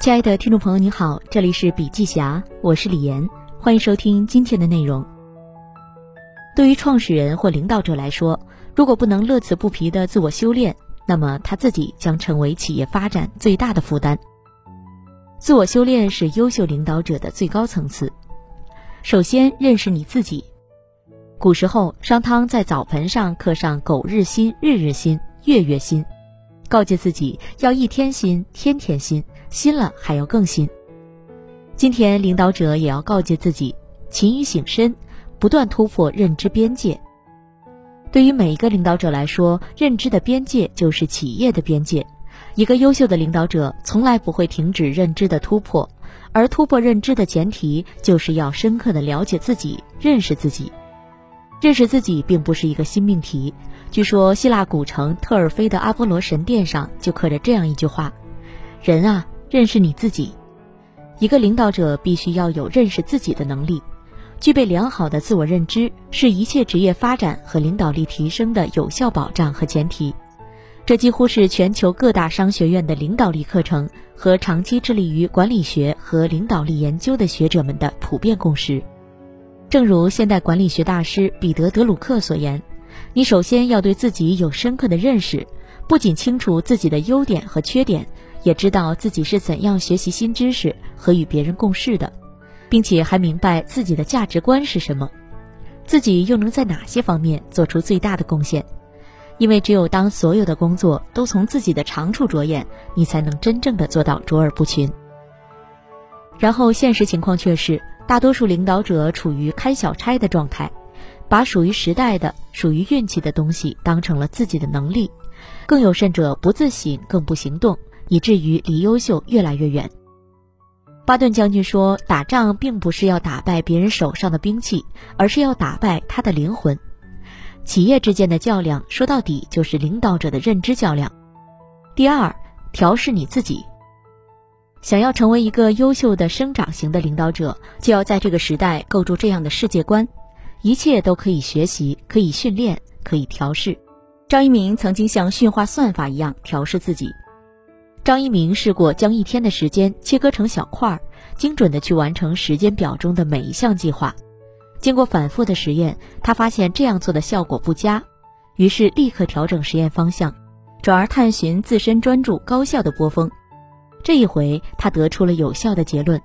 亲爱的听众朋友，你好，这里是笔记侠，我是李岩，欢迎收听今天的内容。对于创始人或领导者来说，如果不能乐此不疲的自我修炼，那么他自己将成为企业发展最大的负担。自我修炼是优秀领导者的最高层次。首先认识你自己。古时候，商汤在澡盆上刻上“苟日新，日日新，月月新”，告诫自己要一天新，天天新。新了还要更新。今天领导者也要告诫自己，勤于醒身，不断突破认知边界。对于每一个领导者来说，认知的边界就是企业的边界。一个优秀的领导者从来不会停止认知的突破，而突破认知的前提就是要深刻的了解自己，认识自己。认识自己并不是一个新命题。据说希腊古城特尔菲的阿波罗神殿上就刻着这样一句话：“人啊。”认识你自己，一个领导者必须要有认识自己的能力，具备良好的自我认知，是一切职业发展和领导力提升的有效保障和前提。这几乎是全球各大商学院的领导力课程和长期致力于管理学和领导力研究的学者们的普遍共识。正如现代管理学大师彼得·德鲁克所言：“你首先要对自己有深刻的认识，不仅清楚自己的优点和缺点。”也知道自己是怎样学习新知识和与别人共事的，并且还明白自己的价值观是什么，自己又能在哪些方面做出最大的贡献。因为只有当所有的工作都从自己的长处着眼，你才能真正的做到卓尔不群。然后现实情况却是，大多数领导者处于开小差的状态，把属于时代的、属于运气的东西当成了自己的能力，更有甚者不自省，更不行动。以至于离优秀越来越远。巴顿将军说：“打仗并不是要打败别人手上的兵器，而是要打败他的灵魂。”企业之间的较量，说到底就是领导者的认知较量。第二，调试你自己。想要成为一个优秀的生长型的领导者，就要在这个时代构筑这样的世界观：一切都可以学习，可以训练，可以调试。张一鸣曾经像驯化算法一样调试自己。张一鸣试过将一天的时间切割成小块儿，精准的去完成时间表中的每一项计划。经过反复的实验，他发现这样做的效果不佳，于是立刻调整实验方向，转而探寻自身专注高效的波峰。这一回，他得出了有效的结论：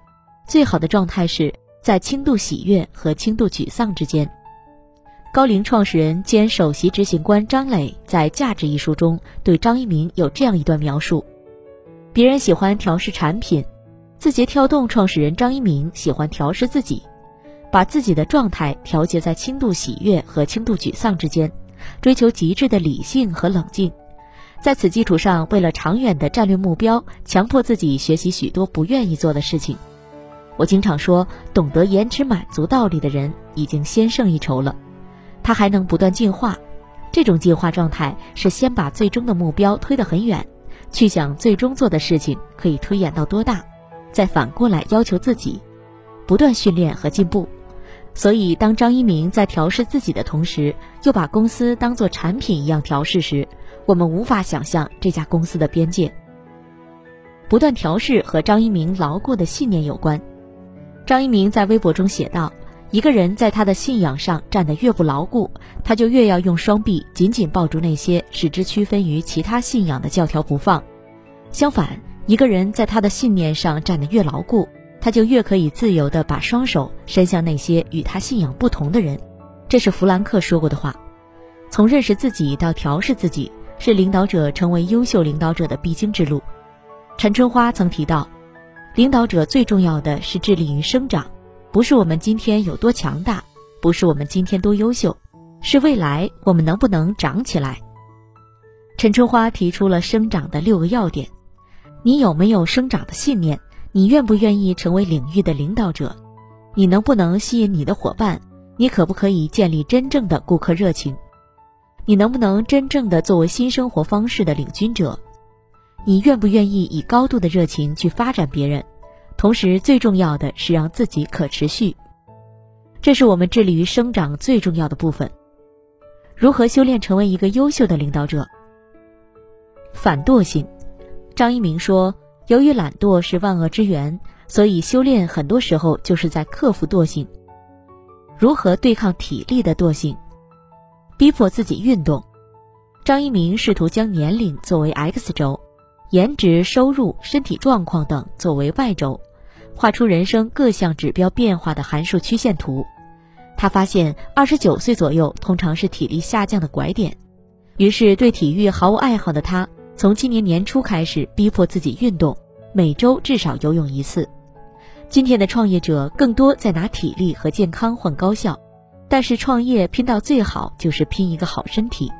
最好的状态是在轻度喜悦和轻度沮丧之间。高瓴创始人兼首席执行官张磊在《价值》一书中对张一鸣有这样一段描述。别人喜欢调试产品，字节跳动创始人张一鸣喜欢调试自己，把自己的状态调节在轻度喜悦和轻度沮丧之间，追求极致的理性和冷静。在此基础上，为了长远的战略目标，强迫自己学习许多不愿意做的事情。我经常说，懂得延迟满足道理的人已经先胜一筹了。他还能不断进化，这种进化状态是先把最终的目标推得很远。去想最终做的事情可以推演到多大，再反过来要求自己，不断训练和进步。所以，当张一鸣在调试自己的同时，又把公司当做产品一样调试时，我们无法想象这家公司的边界。不断调试和张一鸣牢固的信念有关。张一鸣在微博中写道。一个人在他的信仰上站得越不牢固，他就越要用双臂紧紧抱住那些使之区分于其他信仰的教条不放。相反，一个人在他的信念上站得越牢固，他就越可以自由地把双手伸向那些与他信仰不同的人。这是弗兰克说过的话。从认识自己到调试自己，是领导者成为优秀领导者的必经之路。陈春花曾提到，领导者最重要的是致力于生长。不是我们今天有多强大，不是我们今天多优秀，是未来我们能不能长起来。陈春花提出了生长的六个要点：你有没有生长的信念？你愿不愿意成为领域的领导者？你能不能吸引你的伙伴？你可不可以建立真正的顾客热情？你能不能真正的作为新生活方式的领军者？你愿不愿意以高度的热情去发展别人？同时，最重要的是让自己可持续，这是我们致力于生长最重要的部分。如何修炼成为一个优秀的领导者？反惰性。张一鸣说：“由于懒惰是万恶之源，所以修炼很多时候就是在克服惰性。如何对抗体力的惰性？逼迫自己运动。张一鸣试图将年龄作为 X 轴，颜值、收入、身体状况等作为 Y 轴，画出人生各项指标变化的函数曲线图。他发现，二十九岁左右通常是体力下降的拐点，于是对体育毫无爱好的他。从今年年初开始，逼迫自己运动，每周至少游泳一次。今天的创业者更多在拿体力和健康换高效，但是创业拼到最好就是拼一个好身体。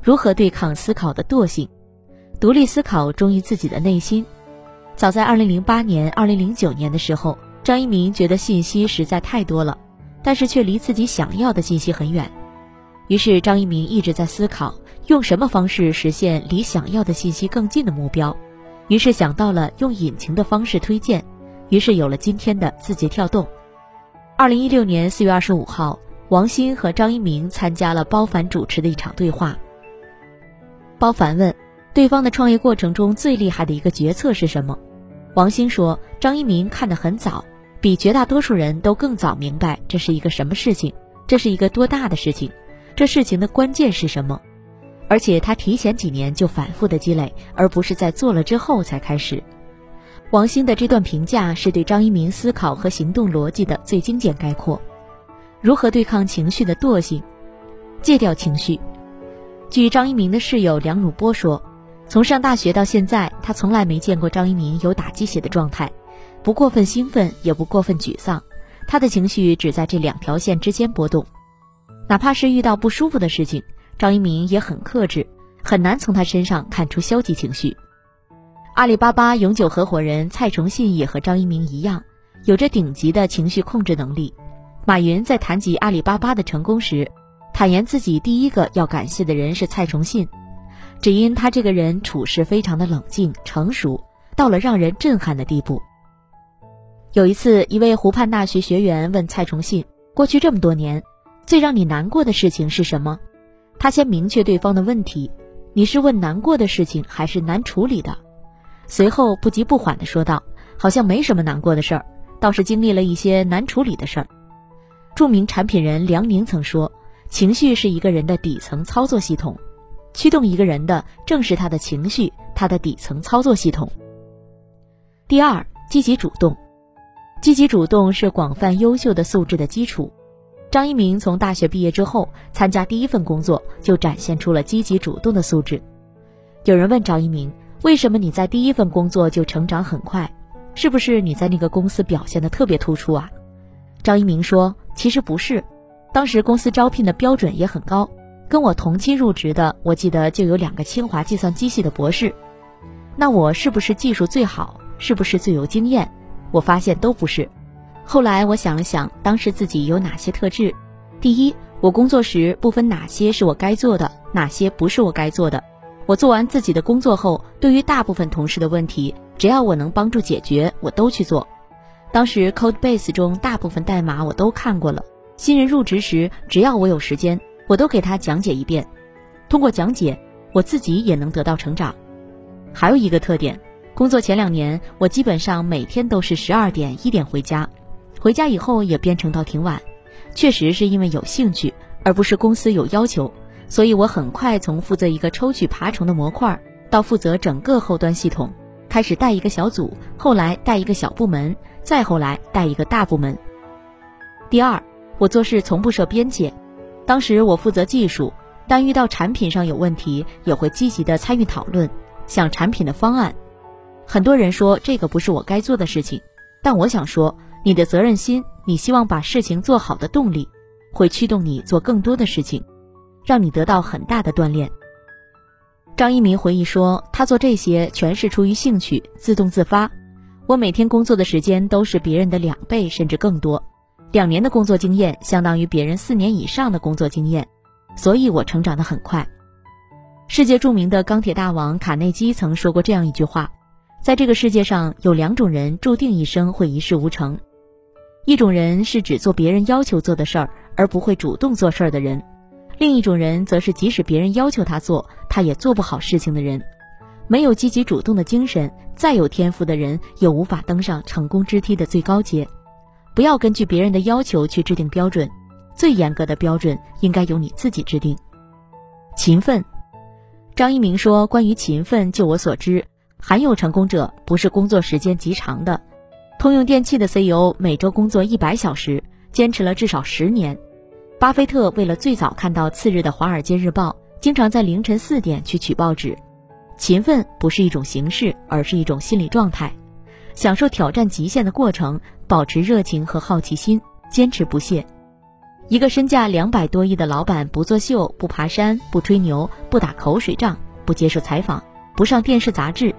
如何对抗思考的惰性？独立思考，忠于自己的内心。早在2008年、2009年的时候，张一鸣觉得信息实在太多了，但是却离自己想要的信息很远。于是张一鸣一直在思考。用什么方式实现离想要的信息更近的目标？于是想到了用引擎的方式推荐，于是有了今天的字节跳动。二零一六年四月二十五号，王鑫和张一鸣参加了包凡主持的一场对话。包凡问对方的创业过程中最厉害的一个决策是什么？王鑫说张一鸣看得很早，比绝大多数人都更早明白这是一个什么事情，这是一个多大的事情，这事情的关键是什么。而且他提前几年就反复的积累，而不是在做了之后才开始。王兴的这段评价是对张一鸣思考和行动逻辑的最精简概括。如何对抗情绪的惰性？戒掉情绪。据张一鸣的室友梁汝波说，从上大学到现在，他从来没见过张一鸣有打鸡血的状态，不过分兴奋，也不过分沮丧，他的情绪只在这两条线之间波动，哪怕是遇到不舒服的事情。张一鸣也很克制，很难从他身上看出消极情绪。阿里巴巴永久合伙人蔡崇信也和张一鸣一样，有着顶级的情绪控制能力。马云在谈及阿里巴巴的成功时，坦言自己第一个要感谢的人是蔡崇信，只因他这个人处事非常的冷静成熟，到了让人震撼的地步。有一次，一位湖畔大学学员问蔡崇信：“过去这么多年，最让你难过的事情是什么？”他先明确对方的问题：“你是问难过的事情还是难处理的？”随后不急不缓地说道：“好像没什么难过的事儿，倒是经历了一些难处理的事儿。”著名产品人梁宁曾说：“情绪是一个人的底层操作系统，驱动一个人的正是他的情绪，他的底层操作系统。”第二，积极主动，积极主动是广泛优秀的素质的基础。张一鸣从大学毕业之后，参加第一份工作就展现出了积极主动的素质。有人问张一鸣：“为什么你在第一份工作就成长很快？是不是你在那个公司表现的特别突出啊？”张一鸣说：“其实不是，当时公司招聘的标准也很高，跟我同期入职的，我记得就有两个清华计算机系的博士。那我是不是技术最好？是不是最有经验？我发现都不是。”后来我想了想，当时自己有哪些特质？第一，我工作时不分哪些是我该做的，哪些不是我该做的。我做完自己的工作后，对于大部分同事的问题，只要我能帮助解决，我都去做。当时 Codebase 中大部分代码我都看过了。新人入职时，只要我有时间，我都给他讲解一遍。通过讲解，我自己也能得到成长。还有一个特点，工作前两年，我基本上每天都是十二点一点回家。回家以后也编程到挺晚，确实是因为有兴趣，而不是公司有要求。所以我很快从负责一个抽取爬虫的模块，到负责整个后端系统，开始带一个小组，后来带一个小部门，再后来带一个大部门。第二，我做事从不设边界。当时我负责技术，但遇到产品上有问题，也会积极的参与讨论，想产品的方案。很多人说这个不是我该做的事情，但我想说。你的责任心，你希望把事情做好的动力，会驱动你做更多的事情，让你得到很大的锻炼。张一鸣回忆说：“他做这些全是出于兴趣，自动自发。我每天工作的时间都是别人的两倍甚至更多，两年的工作经验相当于别人四年以上的工作经验，所以我成长得很快。”世界著名的钢铁大王卡内基曾说过这样一句话：“在这个世界上有两种人注定一生会一事无成。”一种人是只做别人要求做的事儿，而不会主动做事儿的人；另一种人则是即使别人要求他做，他也做不好事情的人。没有积极主动的精神，再有天赋的人也无法登上成功之梯的最高阶。不要根据别人的要求去制定标准，最严格的标准应该由你自己制定。勤奋，张一鸣说：“关于勤奋，就我所知，罕有成功者不是工作时间极长的。通用电气的 CEO 每周工作一百小时，坚持了至少十年。巴菲特为了最早看到次日的《华尔街日报》，经常在凌晨四点去取报纸。勤奋不是一种形式，而是一种心理状态。享受挑战极限的过程，保持热情和好奇心，坚持不懈。”一个身价两百多亿的老板不作秀、不爬山、不吹牛、不打口水仗、不接受采访、不上电视杂志，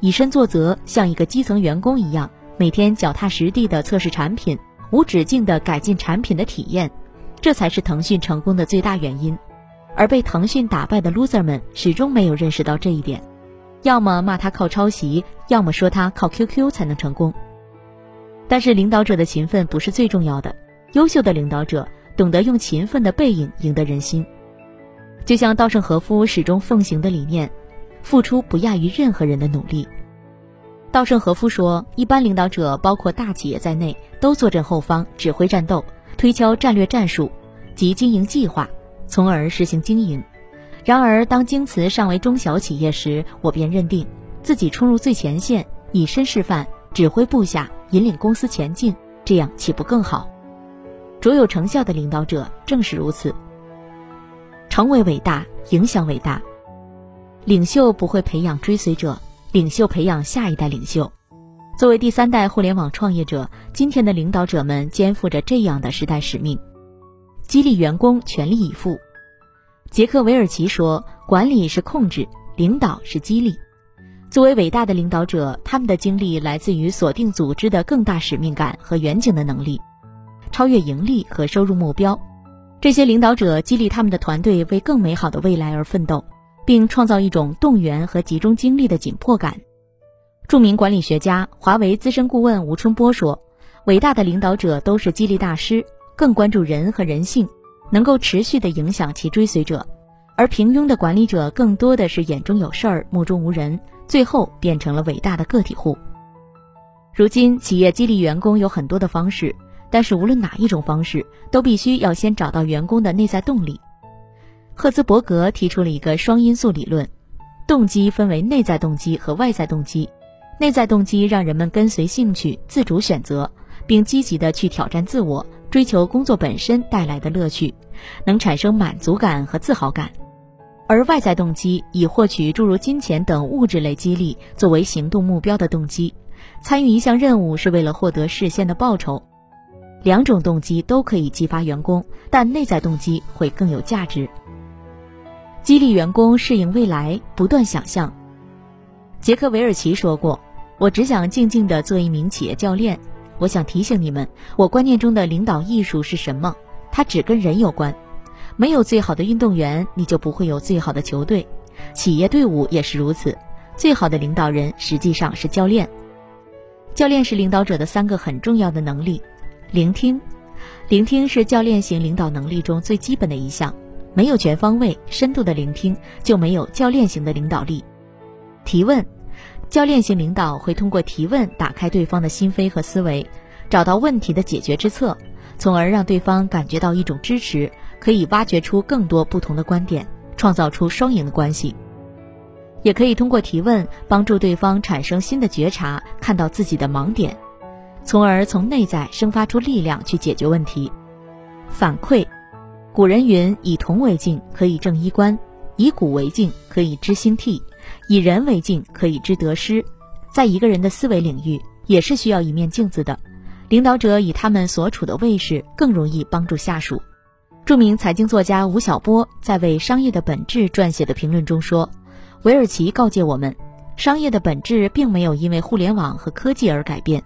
以身作则，像一个基层员工一样，每天脚踏实地地测试产品，无止境地改进产品的体验，这才是腾讯成功的最大原因。而被腾讯打败的 loser 们始终没有认识到这一点，要么骂他靠抄袭，要么说他靠 QQ 才能成功。但是领导者的勤奋不是最重要的，优秀的领导者。懂得用勤奋的背影赢得人心，就像稻盛和夫始终奉行的理念：付出不亚于任何人的努力。稻盛和夫说，一般领导者，包括大企业在内，都坐镇后方，指挥战斗，推敲战略战术及经营计划，从而实行经营。然而，当京瓷尚为中小企业时，我便认定自己冲入最前线，以身示范，指挥部下，引领公司前进，这样岂不更好？卓有成效的领导者正是如此。成为伟大，影响伟大。领袖不会培养追随者，领袖培养下一代领袖。作为第三代互联网创业者，今天的领导者们肩负着这样的时代使命：激励员工全力以赴。杰克韦尔奇说：“管理是控制，领导是激励。”作为伟大的领导者，他们的经历来自于锁定组织的更大使命感和远景的能力。超越盈利和收入目标，这些领导者激励他们的团队为更美好的未来而奋斗，并创造一种动员和集中精力的紧迫感。著名管理学家、华为资深顾问吴春波说：“伟大的领导者都是激励大师，更关注人和人性，能够持续地影响其追随者；而平庸的管理者更多的是眼中有事儿，目中无人，最后变成了伟大的个体户。”如今，企业激励员工有很多的方式。但是无论哪一种方式，都必须要先找到员工的内在动力。赫兹伯格提出了一个双因素理论，动机分为内在动机和外在动机。内在动机让人们跟随兴趣，自主选择，并积极的去挑战自我，追求工作本身带来的乐趣，能产生满足感和自豪感。而外在动机以获取诸如金钱等物质类激励作为行动目标的动机，参与一项任务是为了获得事先的报酬。两种动机都可以激发员工，但内在动机会更有价值。激励员工适应未来，不断想象。杰克韦尔奇说过：“我只想静静地做一名企业教练。我想提醒你们，我观念中的领导艺术是什么？它只跟人有关。没有最好的运动员，你就不会有最好的球队。企业队伍也是如此。最好的领导人实际上是教练。教练是领导者的三个很重要的能力。”聆听，聆听是教练型领导能力中最基本的一项。没有全方位、深度的聆听，就没有教练型的领导力。提问，教练型领导会通过提问打开对方的心扉和思维，找到问题的解决之策，从而让对方感觉到一种支持，可以挖掘出更多不同的观点，创造出双赢的关系。也可以通过提问帮助对方产生新的觉察，看到自己的盲点。从而从内在生发出力量去解决问题。反馈，古人云：“以铜为镜，可以正衣冠；以古为镜，可以知兴替；以人为镜，可以知得失。”在一个人的思维领域，也是需要一面镜子的。领导者以他们所处的位置，更容易帮助下属。著名财经作家吴晓波在为《商业的本质》撰写的评论中说：“韦尔奇告诫我们，商业的本质并没有因为互联网和科技而改变。”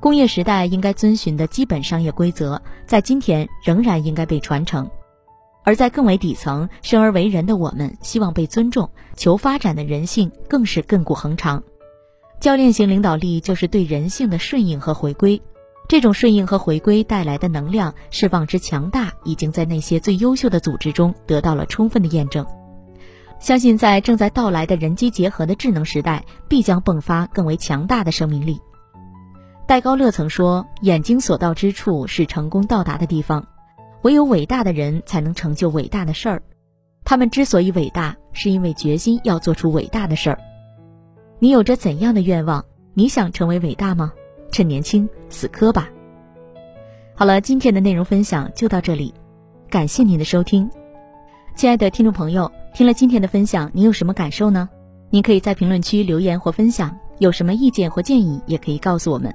工业时代应该遵循的基本商业规则，在今天仍然应该被传承；而在更为底层、生而为人的我们，希望被尊重、求发展的人性更是亘古恒长。教练型领导力就是对人性的顺应和回归，这种顺应和回归带来的能量释放之强大，已经在那些最优秀的组织中得到了充分的验证。相信在正在到来的人机结合的智能时代，必将迸发更为强大的生命力。戴高乐曾说：“眼睛所到之处是成功到达的地方，唯有伟大的人才能成就伟大的事儿。他们之所以伟大，是因为决心要做出伟大的事儿。你有着怎样的愿望？你想成为伟大吗？趁年轻，死磕吧！”好了，今天的内容分享就到这里，感谢您的收听，亲爱的听众朋友。听了今天的分享，你有什么感受呢？您可以在评论区留言或分享，有什么意见或建议也可以告诉我们。